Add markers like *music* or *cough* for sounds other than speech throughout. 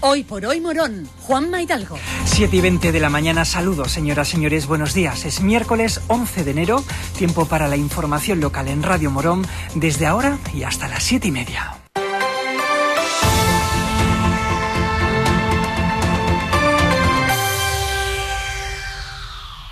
Hoy por hoy Morón, Juan Maidalgo. 7 y 20 de la mañana, saludos señoras, señores, buenos días. Es miércoles 11 de enero, tiempo para la información local en Radio Morón, desde ahora y hasta las 7 y media.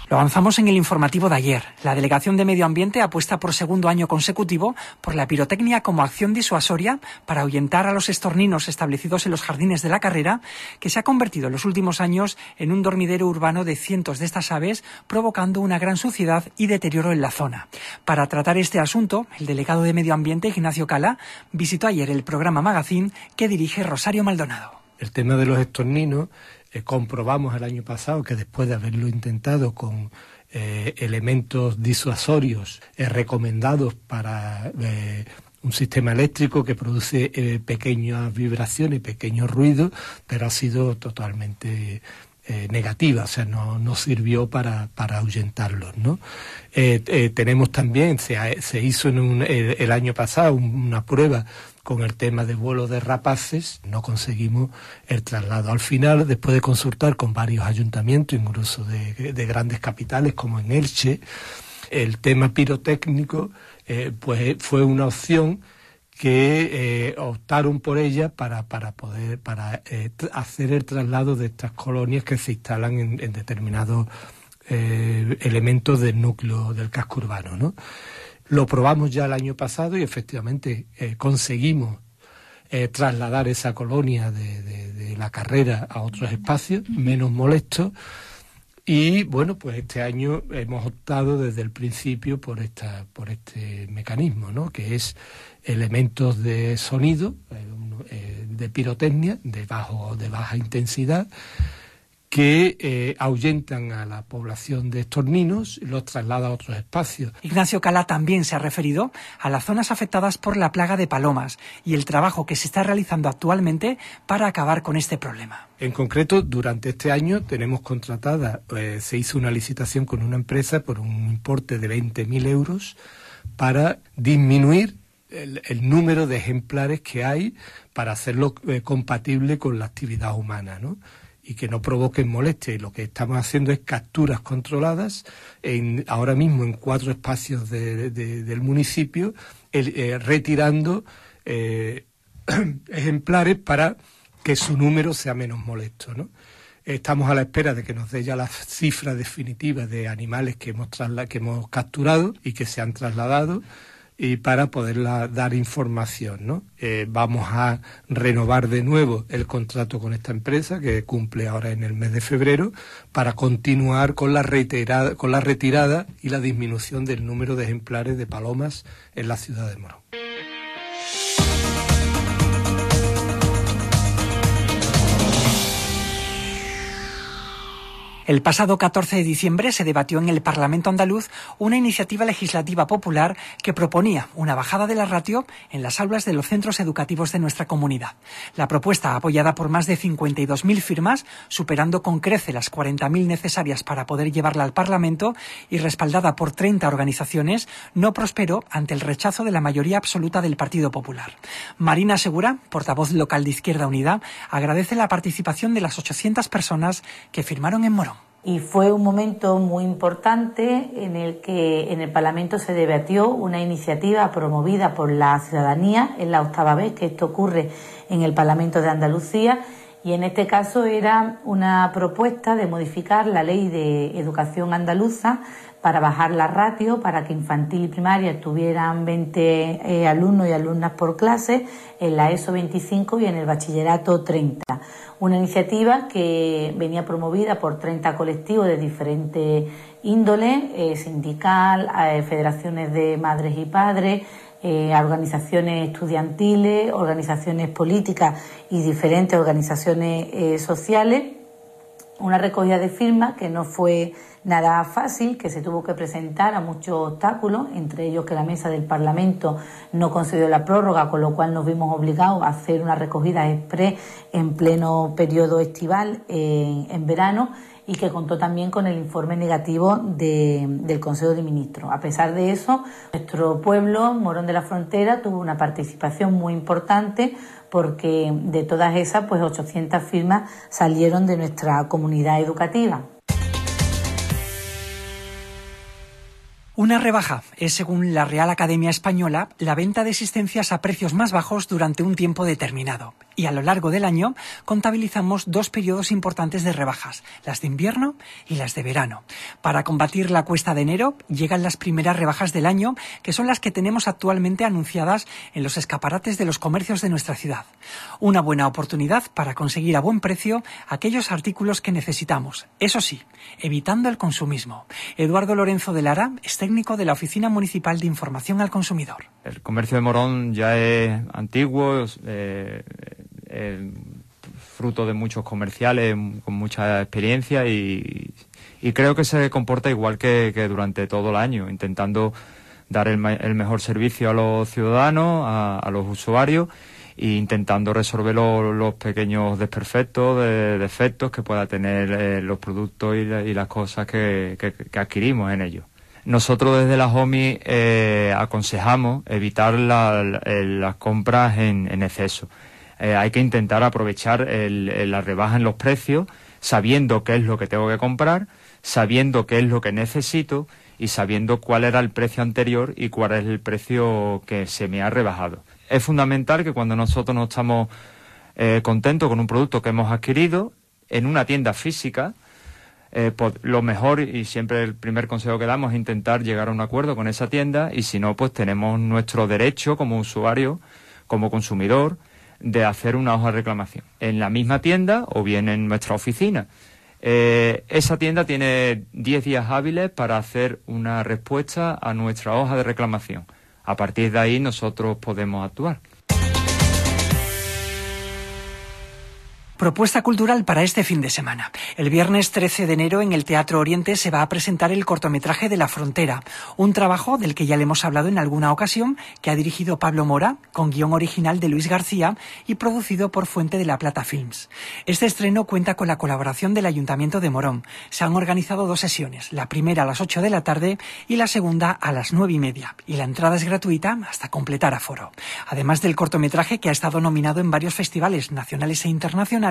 Lo avanzamos en el informativo de ayer. La Delegación de Medio Ambiente apuesta por segundo año consecutivo por la pirotecnia como acción disuasoria para ahuyentar a los estorninos establecidos en los jardines de la carrera, que se ha convertido en los últimos años en un dormidero urbano de cientos de estas aves, provocando una gran suciedad y deterioro en la zona. Para tratar este asunto, el delegado de Medio Ambiente, Ignacio Cala, visitó ayer el programa Magazine que dirige Rosario Maldonado. El tema de los estorninos eh, comprobamos el año pasado que después de haberlo intentado con eh, elementos disuasorios eh, recomendados para un sistema eléctrico que produce pequeñas vibraciones, pequeños ruidos, pero ha sido totalmente negativa, o sea, no, sirvió para, para ahuyentarlos. ¿no? tenemos también, se, se hizo en un, el año pasado una prueba con el tema de vuelo de rapaces, no conseguimos el traslado. Al final, después de consultar con varios ayuntamientos, incluso de, grandes capitales como en Elche, el tema pirotécnico eh, pues fue una opción que eh, optaron por ella para, para poder para eh, hacer el traslado de estas colonias que se instalan en, en determinados elementos del núcleo del casco urbano, ¿no? Lo probamos ya el año pasado y efectivamente eh, conseguimos eh, trasladar esa colonia de, la carrera a otros espacios menos molestos. Y bueno, pues este año hemos optado desde el principio por esta, por este mecanismo, ¿no? que es elementos de sonido, eh, de pirotecnia, de bajo, de baja intensidad, que eh, ahuyentan a la población de estorninos y los traslada a otros espacios. Ignacio Cala también se ha referido a las zonas afectadas por la plaga de palomas y el trabajo que se está realizando actualmente para acabar con este problema. En concreto, durante este año tenemos contratada, eh, se hizo una licitación con una empresa por un importe de 20.000 euros para disminuir el, número de ejemplares que hay para hacerlo eh, compatible con la actividad humana, ¿no? y que no provoquen molestia. Y lo que estamos haciendo es capturas controladas en, ahora mismo en cuatro espacios del municipio, eh, retirando eh, *clears throat* ejemplares para que su número sea menos molesto. Estamos a la espera de que nos dé ya la cifra definitiva de animales que hemos, que hemos capturado y que se han trasladado y para poderla dar información. ¿no? Eh, vamos a renovar de nuevo el contrato con esta empresa que cumple ahora en el mes de febrero para continuar con la, reiterada, con la retirada y la disminución del número de ejemplares de palomas en la ciudad de Morón. El pasado 14 de diciembre se debatió en el Parlamento andaluz una iniciativa legislativa popular que proponía una bajada de la ratio en las aulas de los centros educativos de nuestra comunidad. La propuesta, apoyada por más de 52.000 firmas, superando con crece las 40.000 necesarias para poder llevarla al Parlamento y respaldada por 30 organizaciones, no prosperó ante el rechazo de la mayoría absoluta del Partido Popular. Marina Segura, portavoz local de Izquierda Unida, agradece la participación de las 800 personas que firmaron en Morón y fue un momento muy importante en el que en el Parlamento se debatió una iniciativa promovida por la ciudadanía, en la octava vez que esto ocurre en el Parlamento de Andalucía, y en este caso era una propuesta de modificar la ley de educación andaluza para bajar la ratio, para que infantil y primaria tuvieran 20 eh, alumnos y alumnas por clase, en la ESO 25 y en el bachillerato 30. Una iniciativa que venía promovida por 30 colectivos de diferentes índoles, eh, sindical, eh, federaciones de madres y padres, organizaciones estudiantiles, organizaciones políticas y diferentes organizaciones sociales. Una recogida de firmas que no fue nada fácil, que se tuvo que presentar a muchos obstáculos, entre ellos que la mesa del Parlamento no concedió la prórroga, con lo cual nos vimos obligados a hacer una recogida express en pleno periodo estival en verano y que contó también con el informe negativo del Consejo de Ministros. A pesar de eso, nuestro pueblo, Morón de la Frontera, tuvo una participación muy importante porque de todas esas, pues 800 firmas salieron de nuestra comunidad educativa. Una rebaja es, según la Real Academia Española, la venta de existencias a precios más bajos durante un tiempo determinado. Y a lo largo del año contabilizamos dos periodos importantes de rebajas, las de invierno y las de verano. Para combatir la cuesta de enero llegan las primeras rebajas del año, que son las que tenemos actualmente anunciadas en los escaparates de los comercios de nuestra ciudad. Una buena oportunidad para conseguir a buen precio aquellos artículos que necesitamos. Eso sí, evitando el consumismo. Eduardo Lorenzo de Lara está técnico de la Oficina Municipal de Información al Consumidor. El comercio de Morón ya es antiguo, eh, eh, fruto de muchos comerciales con mucha experiencia y, creo que se comporta igual que, durante todo el año, intentando dar el, mejor servicio a los ciudadanos, a, los usuarios e intentando resolver los, pequeños desperfectos, de, defectos que pueda tener eh, los productos y, las cosas que adquirimos en ellos. Nosotros desde la HOMI eh, aconsejamos evitar las compras en, exceso. Eh, hay que intentar aprovechar la rebaja en los precios, sabiendo qué es lo que tengo que comprar, sabiendo qué es lo que necesito y sabiendo cuál era el precio anterior y cuál es el precio que se me ha rebajado. Es fundamental que cuando nosotros no estamos eh, contentos con un producto que hemos adquirido en una tienda física, eh, lo mejor y siempre el primer consejo que damos es intentar llegar a un acuerdo con esa tienda y si no, pues tenemos nuestro derecho como usuario, como consumidor, de hacer una hoja de reclamación en la misma tienda o bien en nuestra oficina. Eh, esa tienda tiene 10 días hábiles para hacer una respuesta a nuestra hoja de reclamación. A partir de ahí nosotros podemos actuar. Propuesta cultural para este fin de semana. El viernes 13 de enero en el Teatro Oriente se va a presentar el cortometraje de La Frontera, un trabajo del que ya le hemos hablado en alguna ocasión, que ha dirigido Pablo Mora, con guion original de Luis García y producido por Fuente de la Plata Films. Este estreno cuenta con la colaboración del Ayuntamiento de Morón. Se han organizado dos sesiones, la primera a las 8 de la tarde y la segunda a las nueve y media, y la entrada es gratuita hasta completar aforo. Además del cortometraje que ha estado nominado en varios festivales nacionales e internacionales,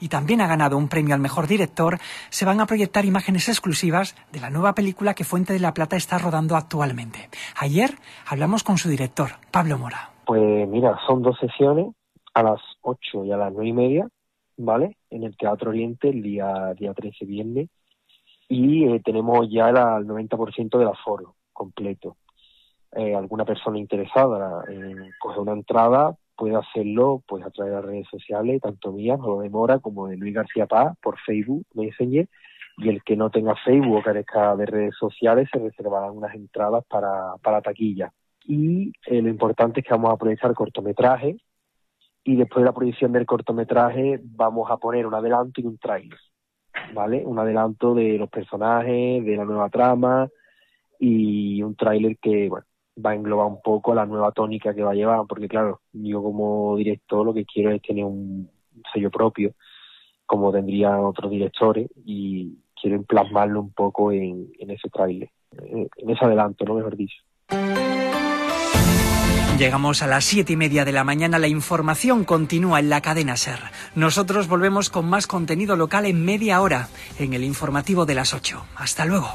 y también ha ganado un premio al mejor director, se van a proyectar imágenes exclusivas de la nueva película que Fuente de la Plata está rodando actualmente. Ayer hablamos con su director, Pablo Mora. Pues mira, son dos sesiones, a las 8 y a las nueve y media, ¿vale? En el Teatro Oriente el día, día 13 viernes. Y eh, tenemos ya el 90% del aforo completo. Eh, alguna persona interesada en coger una entrada puede hacerlo pues a través de las redes sociales, tanto mías o de Mora como de Luis García Paz por Facebook, me enseñé, y el que no tenga Facebook o carezca de redes sociales se reservarán unas entradas para, para taquilla. Y eh, lo importante es que vamos a proyectar cortometraje y después de la proyección del cortometraje vamos a poner un adelanto y un trailer, ¿vale? Un adelanto de los personajes, de la nueva trama y un tráiler que, bueno, va a englobar un poco la nueva tónica que va a llevar, porque claro, yo como director lo que quiero es tener un sello propio, como tendrían otros directores, y quiero plasmarlo un poco en, ese trailer, en ese adelanto, ¿no? Mejor dicho. Llegamos a las siete y media de la mañana. La información continúa en la cadena Ser. Nosotros volvemos con más contenido local en media hora en el informativo de las ocho. Hasta luego.